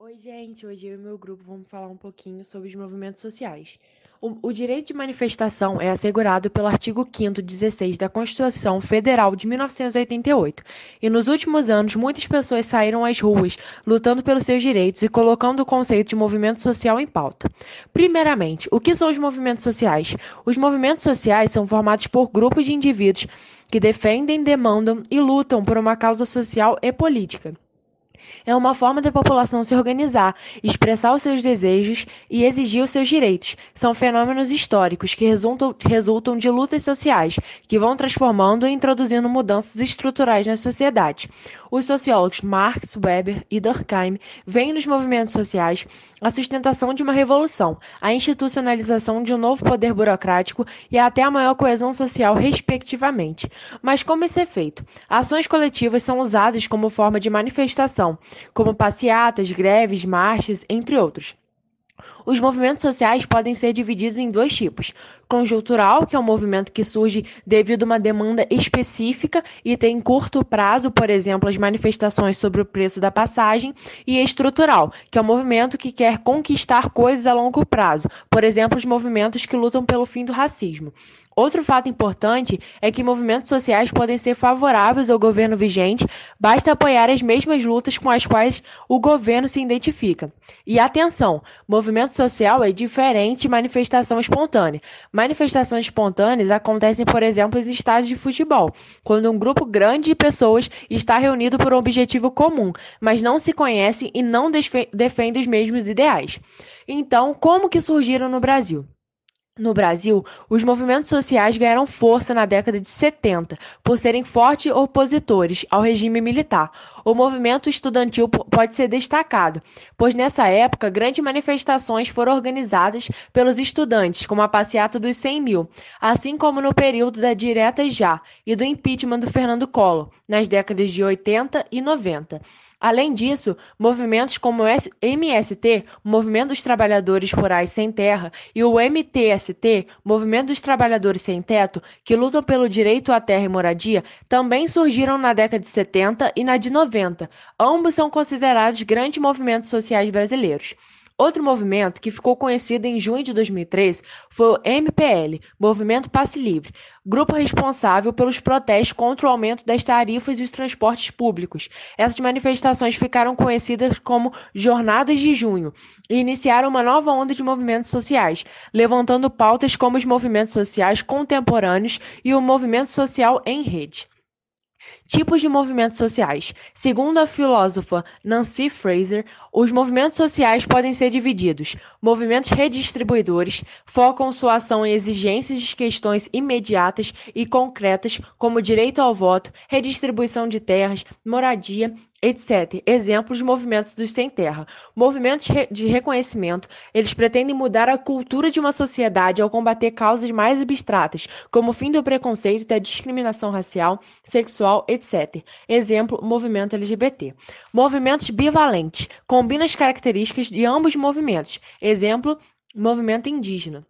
Oi, gente. Hoje eu e meu grupo vamos falar um pouquinho sobre os movimentos sociais. O, o direito de manifestação é assegurado pelo artigo 5º 16 da Constituição Federal de 1988. E nos últimos anos, muitas pessoas saíram às ruas lutando pelos seus direitos e colocando o conceito de movimento social em pauta. Primeiramente, o que são os movimentos sociais? Os movimentos sociais são formados por grupos de indivíduos que defendem, demandam e lutam por uma causa social e política. É uma forma da população se organizar, expressar os seus desejos e exigir os seus direitos. São fenômenos históricos que resultam, resultam de lutas sociais, que vão transformando e introduzindo mudanças estruturais na sociedade. Os sociólogos Marx, Weber e Durkheim veem nos movimentos sociais a sustentação de uma revolução, a institucionalização de um novo poder burocrático e até a maior coesão social, respectivamente. Mas como isso é feito? Ações coletivas são usadas como forma de manifestação, como passeatas, greves, marchas, entre outros. Os movimentos sociais podem ser divididos em dois tipos: conjuntural, que é um movimento que surge devido a uma demanda específica e tem curto prazo, por exemplo, as manifestações sobre o preço da passagem, e estrutural, que é um movimento que quer conquistar coisas a longo prazo, por exemplo, os movimentos que lutam pelo fim do racismo. Outro fato importante é que movimentos sociais podem ser favoráveis ao governo vigente, basta apoiar as mesmas lutas com as quais o governo se identifica. E atenção, movimento social é diferente de manifestação espontânea. Manifestações espontâneas acontecem, por exemplo, em estádios de futebol, quando um grupo grande de pessoas está reunido por um objetivo comum, mas não se conhecem e não defendem os mesmos ideais. Então, como que surgiram no Brasil? No Brasil, os movimentos sociais ganharam força na década de 70 por serem fortes opositores ao regime militar. O movimento estudantil pode ser destacado, pois nessa época grandes manifestações foram organizadas pelos estudantes, como a passeata dos 100 mil, assim como no período da Direta Já e do impeachment do Fernando Collor, nas décadas de 80 e 90. Além disso, movimentos como o MST, Movimento dos Trabalhadores Rurais Sem Terra, e o MTST, Movimento dos Trabalhadores Sem Teto, que lutam pelo direito à terra e moradia, também surgiram na década de 70 e na de 90. Ambos são considerados grandes movimentos sociais brasileiros. Outro movimento que ficou conhecido em junho de 2013 foi o MPL, Movimento Passe Livre, grupo responsável pelos protestos contra o aumento das tarifas dos transportes públicos. Essas manifestações ficaram conhecidas como Jornadas de Junho e iniciaram uma nova onda de movimentos sociais, levantando pautas como os movimentos sociais contemporâneos e o movimento social em rede. Tipos de movimentos sociais. Segundo a filósofa Nancy Fraser, os movimentos sociais podem ser divididos. Movimentos redistribuidores focam sua ação em exigências de questões imediatas e concretas, como direito ao voto, redistribuição de terras, moradia etc. Exemplos de movimentos dos sem terra. Movimentos de reconhecimento, eles pretendem mudar a cultura de uma sociedade ao combater causas mais abstratas, como o fim do preconceito e da discriminação racial, sexual, etc. Exemplo, movimento LGBT. Movimentos bivalentes, combina as características de ambos os movimentos. Exemplo, movimento indígena.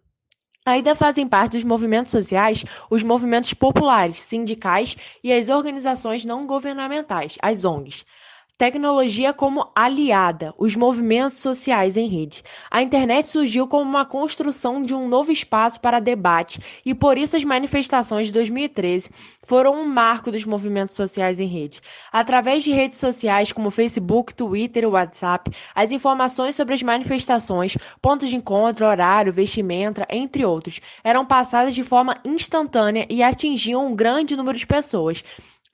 Ainda fazem parte dos movimentos sociais os movimentos populares, sindicais e as organizações não governamentais, as ONGs. Tecnologia como aliada, os movimentos sociais em rede. A internet surgiu como uma construção de um novo espaço para debate e por isso as manifestações de 2013 foram um marco dos movimentos sociais em rede. Através de redes sociais como Facebook, Twitter e WhatsApp, as informações sobre as manifestações, pontos de encontro, horário, vestimenta, entre outros, eram passadas de forma instantânea e atingiam um grande número de pessoas.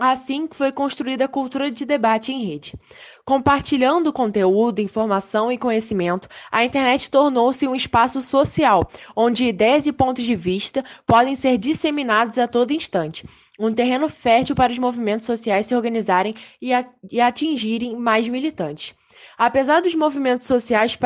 Assim foi construída a cultura de debate em rede. Compartilhando conteúdo, informação e conhecimento, a internet tornou-se um espaço social, onde ideias e pontos de vista podem ser disseminados a todo instante. Um terreno fértil para os movimentos sociais se organizarem e atingirem mais militantes. Apesar dos movimentos sociais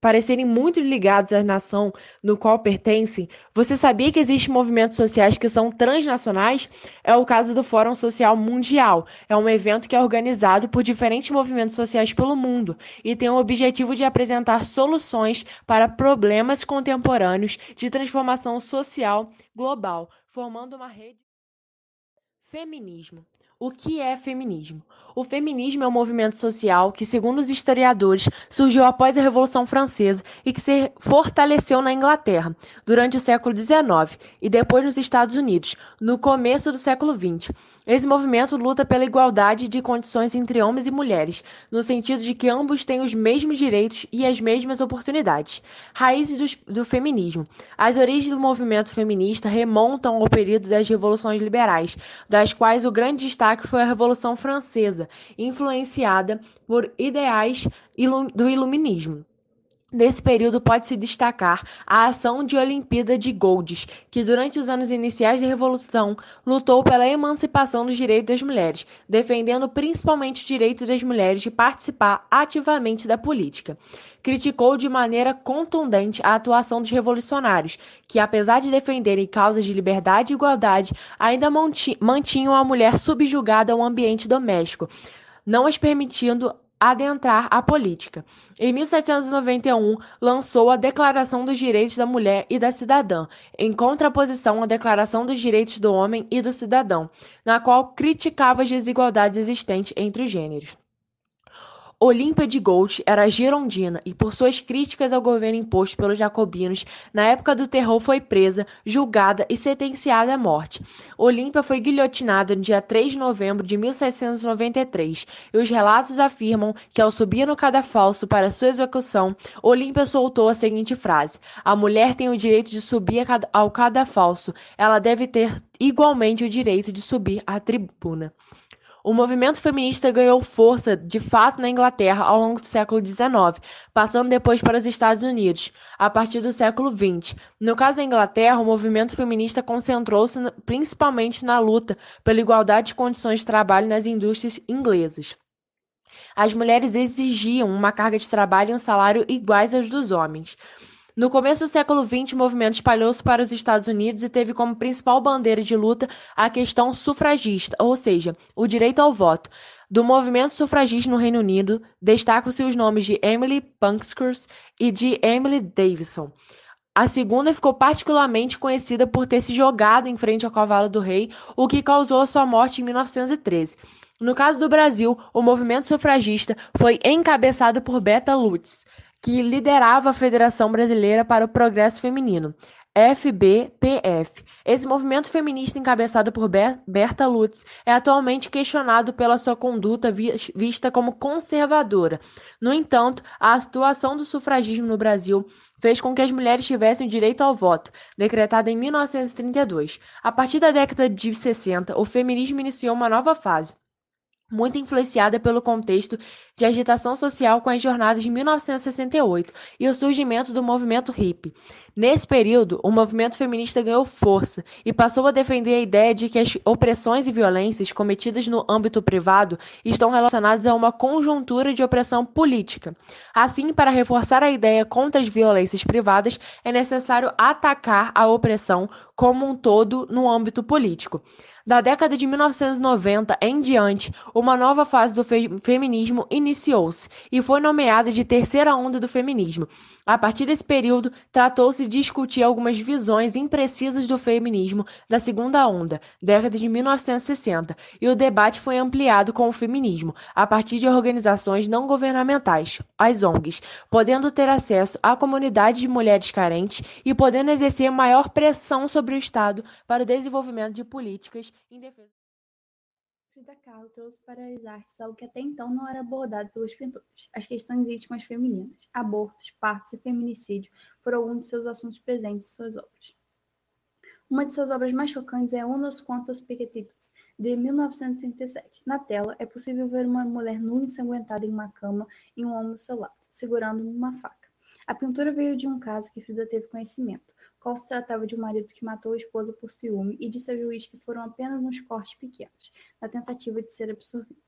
parecerem muito ligados à nação no qual pertencem, você sabia que existem movimentos sociais que são transnacionais? É o caso do Fórum Social Mundial. É um evento que é organizado por diferentes movimentos sociais pelo mundo e tem o objetivo de apresentar soluções para problemas contemporâneos de transformação social global, formando uma rede. Feminismo. O que é feminismo? O feminismo é um movimento social que, segundo os historiadores, surgiu após a Revolução Francesa e que se fortaleceu na Inglaterra durante o século XIX e depois nos Estados Unidos, no começo do século XX. Esse movimento luta pela igualdade de condições entre homens e mulheres, no sentido de que ambos têm os mesmos direitos e as mesmas oportunidades. Raízes do, do feminismo. As origens do movimento feminista remontam ao período das revoluções liberais, das quais o grande destaque foi a Revolução Francesa, influenciada por ideais do iluminismo. Nesse período pode-se destacar a ação de Olimpíada de Goldes, que durante os anos iniciais da Revolução lutou pela emancipação dos direitos das mulheres, defendendo principalmente o direito das mulheres de participar ativamente da política. Criticou de maneira contundente a atuação dos revolucionários, que apesar de defenderem causas de liberdade e igualdade, ainda mantinham a mulher subjugada ao ambiente doméstico, não as permitindo adentrar a política. Em 1791, lançou a Declaração dos Direitos da Mulher e da Cidadã, em contraposição à Declaração dos Direitos do Homem e do Cidadão, na qual criticava as desigualdades existentes entre os gêneros. Olímpia de Gold era girondina e, por suas críticas ao governo imposto pelos jacobinos, na época do terror foi presa, julgada e sentenciada à morte. Olímpia foi guilhotinada no dia 3 de novembro de 1793 e os relatos afirmam que, ao subir no cadafalso para sua execução, Olímpia soltou a seguinte frase: A mulher tem o direito de subir ao cadafalso, ela deve ter igualmente o direito de subir à tribuna. O movimento feminista ganhou força de fato na Inglaterra ao longo do século XIX, passando depois para os Estados Unidos, a partir do século XX. No caso da Inglaterra, o movimento feminista concentrou-se principalmente na luta pela igualdade de condições de trabalho nas indústrias inglesas. As mulheres exigiam uma carga de trabalho e um salário iguais aos dos homens. No começo do século XX, o movimento espalhou-se para os Estados Unidos e teve como principal bandeira de luta a questão sufragista, ou seja, o direito ao voto. Do movimento sufragista no Reino Unido, destacam-se os nomes de Emily Pankhurst e de Emily Davison. A segunda ficou particularmente conhecida por ter se jogado em frente ao cavalo do rei, o que causou sua morte em 1913. No caso do Brasil, o movimento sufragista foi encabeçado por Beta Lutz, que liderava a Federação Brasileira para o Progresso Feminino, FBPF. Esse movimento feminista encabeçado por Berta Lutz é atualmente questionado pela sua conduta vista como conservadora. No entanto, a atuação do sufragismo no Brasil fez com que as mulheres tivessem o direito ao voto, decretado em 1932. A partir da década de 60, o feminismo iniciou uma nova fase muito influenciada pelo contexto de agitação social com as jornadas de 1968 e o surgimento do movimento hippie. Nesse período, o movimento feminista ganhou força e passou a defender a ideia de que as opressões e violências cometidas no âmbito privado estão relacionadas a uma conjuntura de opressão política. Assim, para reforçar a ideia contra as violências privadas, é necessário atacar a opressão como um todo no âmbito político. Da década de 1990 em diante, uma nova fase do fe feminismo iniciou-se e foi nomeada de terceira onda do feminismo. A partir desse período, tratou-se de discutir algumas visões imprecisas do feminismo da segunda onda, década de 1960, e o debate foi ampliado com o feminismo, a partir de organizações não governamentais, as ONGs, podendo ter acesso à comunidade de mulheres carentes e podendo exercer maior pressão sobre o Estado para o desenvolvimento de políticas em defesa. Frida Kahlo trouxe para as artes algo que até então não era abordado pelos pintores: as questões íntimas femininas. Abortos, partos e feminicídio foram alguns de seus assuntos presentes em suas obras. Uma de suas obras mais chocantes é Unos Quantos Pequetitos, de 1937. Na tela, é possível ver uma mulher nua ensanguentada em uma cama e um homem ao seu lado, segurando uma faca. A pintura veio de um caso que Frida teve conhecimento qual se tratava de um marido que matou a esposa por ciúme e disse ao juiz que foram apenas uns cortes pequenos, na tentativa de ser absorvido.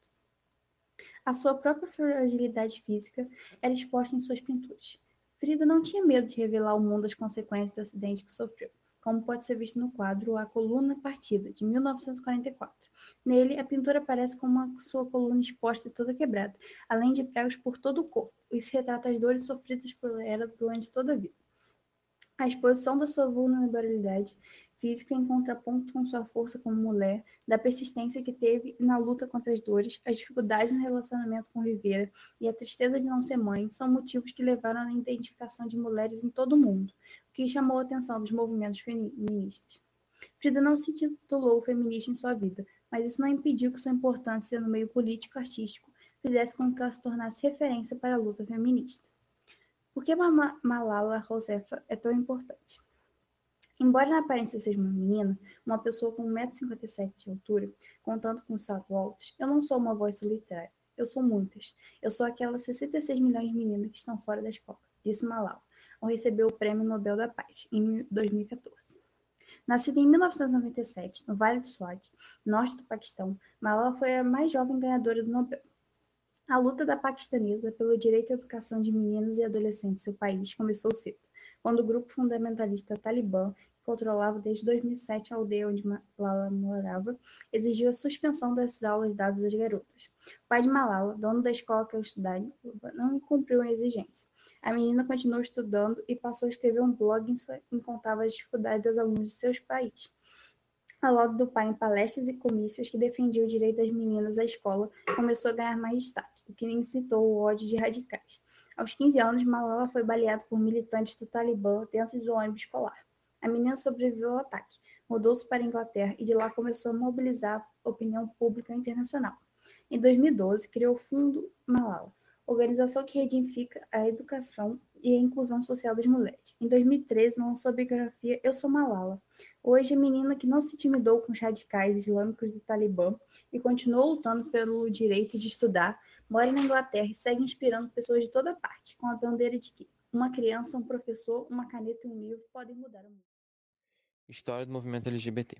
A sua própria fragilidade física era exposta em suas pinturas. Frida não tinha medo de revelar ao mundo as consequências do acidente que sofreu, como pode ser visto no quadro A Coluna Partida, de 1944. Nele, a pintora aparece com uma sua coluna exposta e toda quebrada, além de pregos por todo o corpo. Isso retrata as dores sofridas por ela durante toda a vida. A exposição da sua vulnerabilidade física em contraponto com sua força como mulher, da persistência que teve na luta contra as dores, as dificuldades no relacionamento com Rivera e a tristeza de não ser mãe são motivos que levaram à identificação de mulheres em todo o mundo, o que chamou a atenção dos movimentos feministas. Frida não se titulou feminista em sua vida, mas isso não impediu que sua importância no meio político e artístico fizesse com que ela se tornasse referência para a luta feminista. Por que Malala Josefa é tão importante? Embora na aparência seja uma menina, uma pessoa com 1,57m de altura, contando com saltos altos, eu não sou uma voz solitária. Eu sou muitas. Eu sou aquelas 66 milhões de meninas que estão fora da escola, disse Malala, ao receber o Prêmio Nobel da Paz, em 2014. Nascida em 1997, no Vale do Swat, norte do Paquistão, Malala foi a mais jovem ganhadora do Nobel. A luta da paquistanesa pelo direito à educação de meninos e adolescentes em seu país começou cedo quando o grupo fundamentalista Talibã, que controlava desde 2007 a aldeia onde Malala morava, exigiu a suspensão das aulas dadas às garotas. O pai de Malala, dono da escola que ela estudava, não cumpriu a exigência. A menina continuou estudando e passou a escrever um blog em, sua, em contava as dificuldades das alunas de seus países. Ao lado do pai em palestras e comícios que defendia o direito das meninas à escola, começou a ganhar mais destaque, o que incitou o ódio de radicais. Aos 15 anos, Malala foi baleada por militantes do Talibã dentro do ônibus escolar. A menina sobreviveu ao ataque, mudou-se para a Inglaterra e de lá começou a mobilizar a opinião pública internacional. Em 2012, criou o Fundo Malala, organização que reedifica a educação e a inclusão social das mulheres. Em 2013, lançou a biografia Eu Sou Malala. Hoje, menina que não se intimidou com os radicais islâmicos do Talibã e continuou lutando pelo direito de estudar, mora na Inglaterra e segue inspirando pessoas de toda parte, com a bandeira de que uma criança, um professor, uma caneta e um livro podem mudar o mundo. História do movimento LGBT.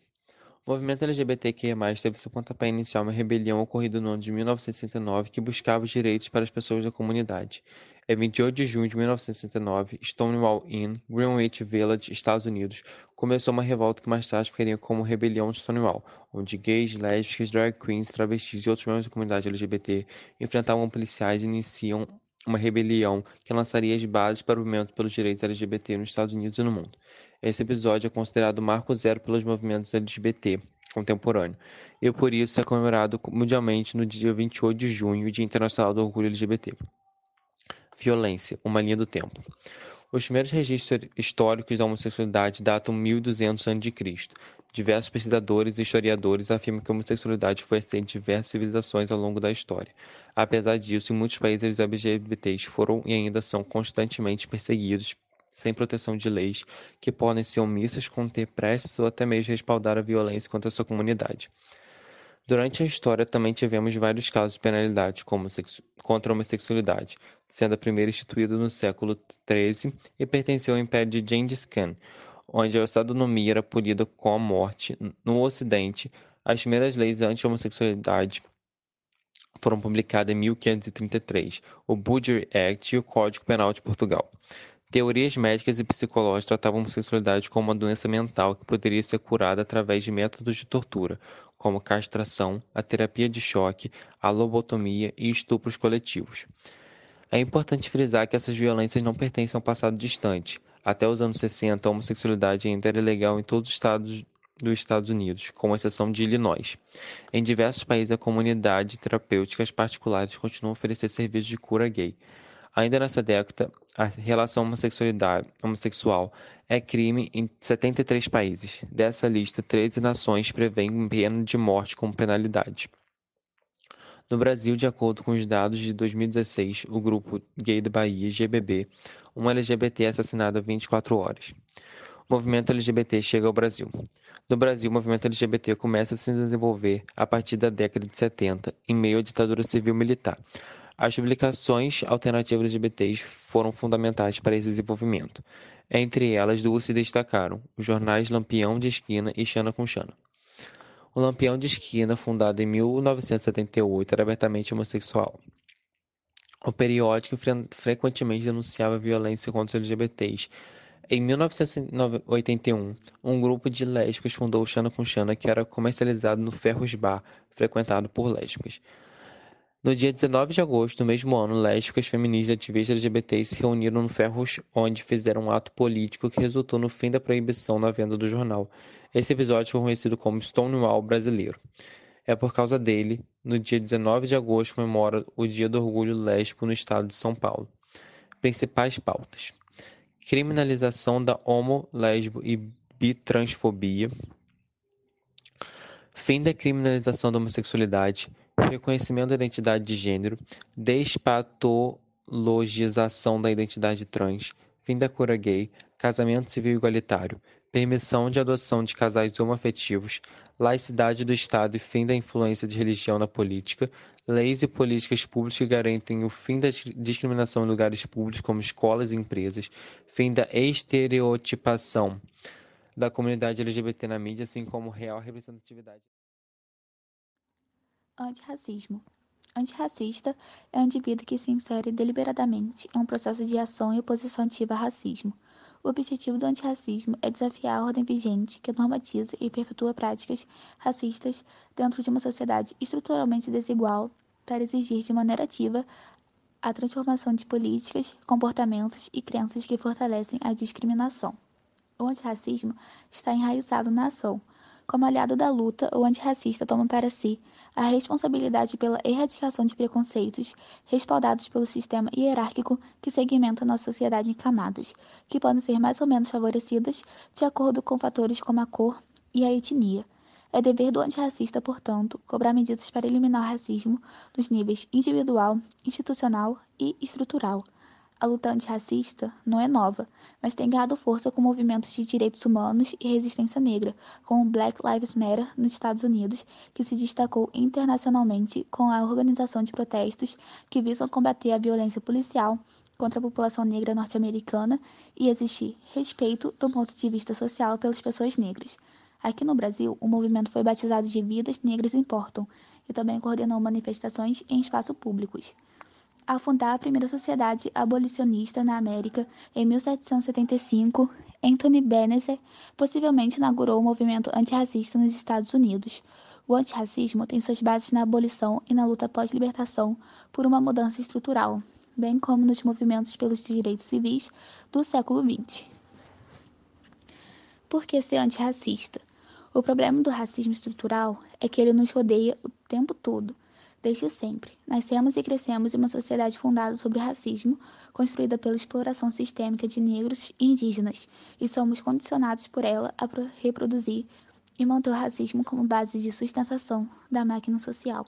O movimento LGBTQIA+, teve seu pontapé inicial uma rebelião ocorrida no ano de 1969 que buscava os direitos para as pessoas da comunidade. Em 28 de junho de 1969, Stonewall Inn, Greenwich Village, Estados Unidos, começou uma revolta que mais tarde ficaria como Rebelião de Stonewall, onde gays, lésbicas, drag queens, travestis e outros membros da comunidade LGBT enfrentavam policiais e iniciam uma rebelião que lançaria as bases para o movimento pelos direitos LGBT nos Estados Unidos e no mundo. Esse episódio é considerado marco zero pelos movimentos LGBT contemporâneo, e por isso é comemorado mundialmente no dia 28 de junho, Dia Internacional do Orgulho LGBT. Violência, uma linha do tempo. Os primeiros registros históricos da homossexualidade datam 1200 a.C. Diversos pesquisadores e historiadores afirmam que a homossexualidade foi aceita em diversas civilizações ao longo da história. Apesar disso, em muitos países os LGBTs foram e ainda são constantemente perseguidos sem proteção de leis, que podem ser omissas, conter prestes ou até mesmo respaldar a violência contra a sua comunidade. Durante a história também tivemos vários casos de penalidade como contra a homossexualidade, sendo a primeira instituída no século XIII e pertenceu ao Império de Gengis Khan, onde a sodomia era punida com a morte. No Ocidente, as primeiras leis anti-homossexualidade foram publicadas em 1533, o Budgery Act e o Código Penal de Portugal. Teorias médicas e psicológicas tratavam a homossexualidade como uma doença mental que poderia ser curada através de métodos de tortura, como castração, a terapia de choque, a lobotomia e estupros coletivos. É importante frisar que essas violências não pertencem ao passado distante. Até os anos 60, a homossexualidade ainda era legal em todos os estados dos Estados Unidos, com exceção de Illinois. Em diversos países, a comunidade terapêuticas particulares continuam a oferecer serviços de cura gay. Ainda nessa década, a relação homossexualidade, homossexual é crime em 73 países. Dessa lista, 13 nações prevêem pena de morte como penalidade. No Brasil, de acordo com os dados de 2016, o grupo Gay da Bahia, GBB, um LGBT é há 24 horas. O movimento LGBT chega ao Brasil. No Brasil, o movimento LGBT começa a se desenvolver a partir da década de 70, em meio à ditadura civil-militar. As publicações alternativas LGBTs foram fundamentais para esse desenvolvimento. Entre elas, duas se destacaram: os jornais Lampião de Esquina e Xana com Xana. O Lampião de Esquina, fundado em 1978, era abertamente homossexual. O periódico frequentemente denunciava violência contra os LGBTs. Em 1981, um grupo de lésbicas fundou o Xana com Xana, que era comercializado no Ferros Bar, frequentado por lésbicas. No dia 19 de agosto do mesmo ano, lésbicas, feministas e ativistas LGBTs se reuniram no Ferros, onde fizeram um ato político que resultou no fim da proibição na venda do jornal. Esse episódio foi conhecido como Stonewall brasileiro. É por causa dele, no dia 19 de agosto comemora o Dia do Orgulho Lésbico no estado de São Paulo. Principais pautas: criminalização da homo, lésbico e bitransfobia, fim da criminalização da homossexualidade, reconhecimento da identidade de gênero, despatologização da identidade trans, fim da cura gay, casamento civil igualitário, permissão de adoção de casais homoafetivos, laicidade do Estado e fim da influência de religião na política, leis e políticas públicas que garantem o fim da discriminação em lugares públicos como escolas e empresas, fim da estereotipação da comunidade LGBT na mídia, assim como real representatividade. Antirracismo. Antirracista é um indivíduo que se insere deliberadamente em um processo de ação e oposição ativa ao racismo. O objetivo do antirracismo é desafiar a ordem vigente que normatiza e perpetua práticas racistas dentro de uma sociedade estruturalmente desigual para exigir de maneira ativa a transformação de políticas, comportamentos e crenças que fortalecem a discriminação. O antirracismo está enraizado na ação. Como aliado da luta, o antirracista toma para si a responsabilidade pela erradicação de preconceitos respaldados pelo sistema hierárquico que segmenta nossa sociedade em camadas, que podem ser mais ou menos favorecidas de acordo com fatores como a cor e a etnia. É dever do antirracista, portanto, cobrar medidas para eliminar o racismo nos níveis individual, institucional e estrutural a luta antirracista não é nova, mas tem ganhado força com movimentos de direitos humanos e resistência negra, como o Black Lives Matter nos Estados Unidos, que se destacou internacionalmente com a organização de protestos que visam combater a violência policial contra a população negra norte-americana e exigir respeito do ponto de vista social pelas pessoas negras. Aqui no Brasil, o movimento foi batizado de Vidas Negras Importam e também coordenou manifestações em espaços públicos. Ao fundar a primeira sociedade abolicionista na América em 1775, Anthony Benneser possivelmente inaugurou o movimento antirracista nos Estados Unidos. O antirracismo tem suas bases na abolição e na luta pós-libertação por uma mudança estrutural, bem como nos movimentos pelos direitos civis do século XX. Por que ser antirracista? O problema do racismo estrutural é que ele nos rodeia o tempo todo Desde sempre, nascemos e crescemos em uma sociedade fundada sobre o racismo, construída pela exploração sistêmica de negros e indígenas, e somos condicionados por ela a reproduzir e manter o racismo como base de sustentação da máquina social.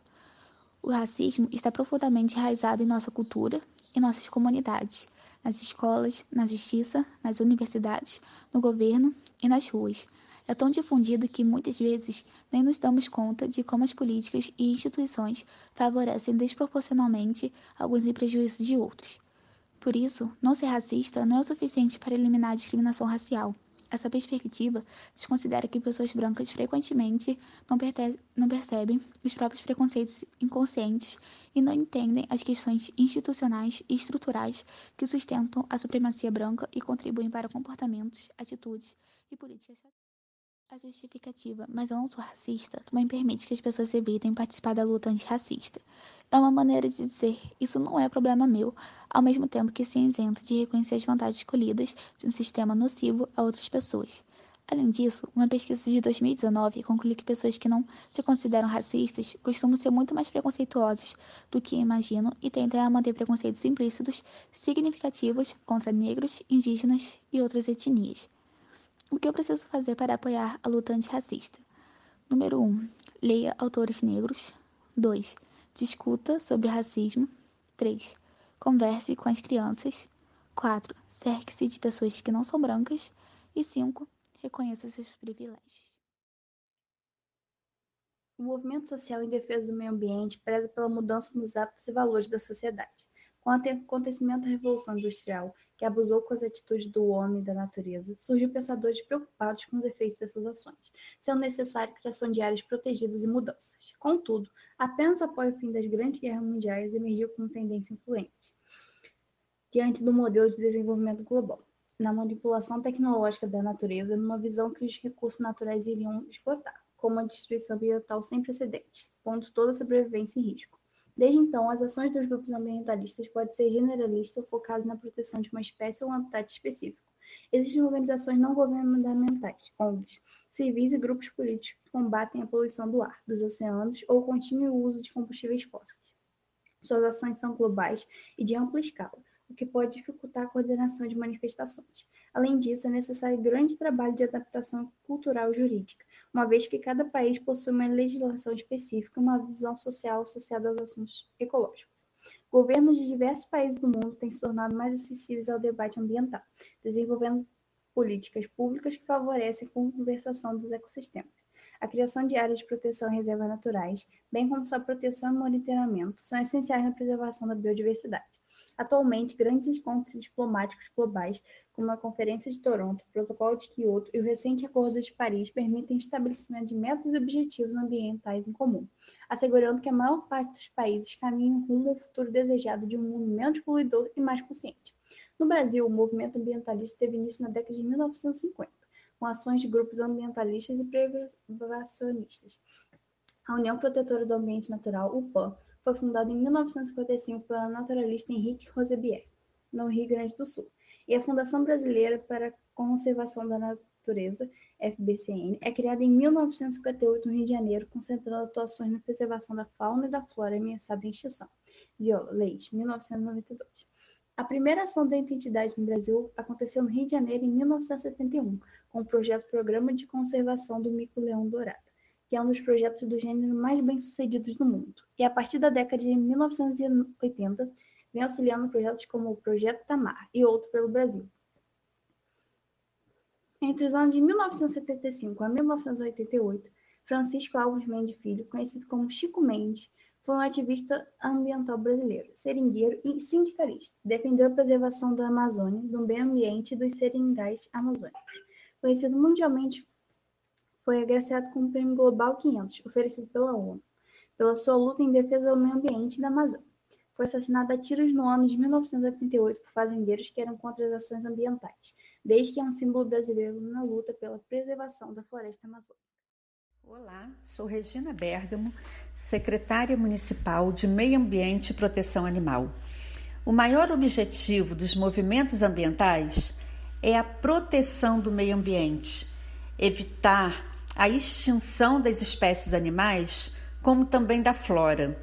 O racismo está profundamente enraizado em nossa cultura e nossas comunidades, nas escolas, na justiça, nas universidades, no governo e nas ruas é tão difundido que muitas vezes nem nos damos conta de como as políticas e instituições favorecem desproporcionalmente alguns em prejuízo de outros. Por isso, não ser racista não é o suficiente para eliminar a discriminação racial. Essa perspectiva desconsidera que pessoas brancas frequentemente não, não percebem os próprios preconceitos inconscientes e não entendem as questões institucionais e estruturais que sustentam a supremacia branca e contribuem para comportamentos, atitudes e políticas a justificativa, mas eu não sou racista, também permite que as pessoas evitem participar da luta antirracista. É uma maneira de dizer, isso não é problema meu, ao mesmo tempo que se isenta de reconhecer as vantagens escolhidas de um sistema nocivo a outras pessoas. Além disso, uma pesquisa de 2019 concluiu que pessoas que não se consideram racistas costumam ser muito mais preconceituosas do que imaginam e tendem a manter preconceitos implícitos significativos contra negros, indígenas e outras etnias. O que eu preciso fazer para apoiar a luta antirracista? Número 1. Um, leia autores negros. 2. Discuta sobre racismo. 3. Converse com as crianças. 4. Cerque-se de pessoas que não são brancas. E 5. Reconheça seus privilégios. O movimento social em defesa do meio ambiente preza pela mudança nos hábitos e valores da sociedade. Com o acontecimento da Revolução Industrial que abusou com as atitudes do homem e da natureza, surgiu pensadores preocupados com os efeitos dessas ações, sendo necessária a criação de áreas protegidas e mudanças. Contudo, apenas após o fim das grandes guerras mundiais emergiu como tendência influente, diante do modelo de desenvolvimento global, na manipulação tecnológica da natureza, numa visão que os recursos naturais iriam esgotar, com uma destruição ambiental sem precedentes, pondo toda a sobrevivência em risco. Desde então, as ações dos grupos ambientalistas podem ser generalistas ou focadas na proteção de uma espécie ou um habitat específico. Existem organizações não governamentais, ONGs, civis e grupos políticos que combatem a poluição do ar, dos oceanos ou o contínuo uso de combustíveis fósseis. Suas ações são globais e de ampla escala, o que pode dificultar a coordenação de manifestações. Além disso, é necessário grande trabalho de adaptação cultural e jurídica, uma vez que cada país possui uma legislação específica e uma visão social associada aos assuntos ecológicos. Governos de diversos países do mundo têm se tornado mais acessíveis ao debate ambiental, desenvolvendo políticas públicas que favorecem a conservação dos ecossistemas. A criação de áreas de proteção e reservas naturais, bem como sua proteção e monitoramento, são essenciais na preservação da biodiversidade. Atualmente, grandes encontros diplomáticos globais, como a Conferência de Toronto, o Protocolo de Quioto e o recente Acordo de Paris, permitem o estabelecimento de metas e objetivos ambientais em comum, assegurando que a maior parte dos países caminhe rumo ao futuro desejado de um mundo menos poluidor e mais consciente. No Brasil, o movimento ambientalista teve início na década de 1950, com ações de grupos ambientalistas e preservacionistas. A União Protetora do Ambiente Natural, UPAN, foi fundada em 1955 pelo naturalista Henrique Rosebier, no Rio Grande do Sul, e a Fundação Brasileira para a Conservação da Natureza, FBCN, é criada em 1958 no Rio de Janeiro, concentrando atuações na preservação da fauna e da flora ameaçada em extinção. Viola, Leite, 1992. A primeira ação da entidade no Brasil aconteceu no Rio de Janeiro em 1971, com o projeto Programa de Conservação do Mico-Leão Dourado que é um dos projetos do gênero mais bem-sucedidos do mundo. E a partir da década de 1980, vem auxiliando projetos como o Projeto Tamar e outro pelo Brasil. Entre os anos de 1975 a 1988, Francisco Alves Mendes Filho, conhecido como Chico Mendes, foi um ativista ambiental brasileiro, seringueiro e sindicalista. Defendeu a preservação da Amazônia, do meio ambiente e dos seringais amazônicos. Conhecido mundialmente foi agraciado com o Prêmio Global 500, oferecido pela ONU, pela sua luta em defesa do meio ambiente da Amazônia. Foi assassinado a tiros no ano de 1988 por fazendeiros que eram contra as ações ambientais, desde que é um símbolo brasileiro na luta pela preservação da floresta amazônica. Olá, sou Regina Bergamo, secretária municipal de Meio Ambiente e Proteção Animal. O maior objetivo dos movimentos ambientais é a proteção do meio ambiente, evitar a extinção das espécies animais, como também da flora.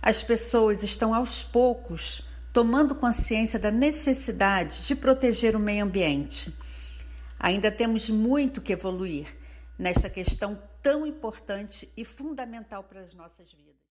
As pessoas estão aos poucos tomando consciência da necessidade de proteger o meio ambiente. Ainda temos muito que evoluir nesta questão tão importante e fundamental para as nossas vidas.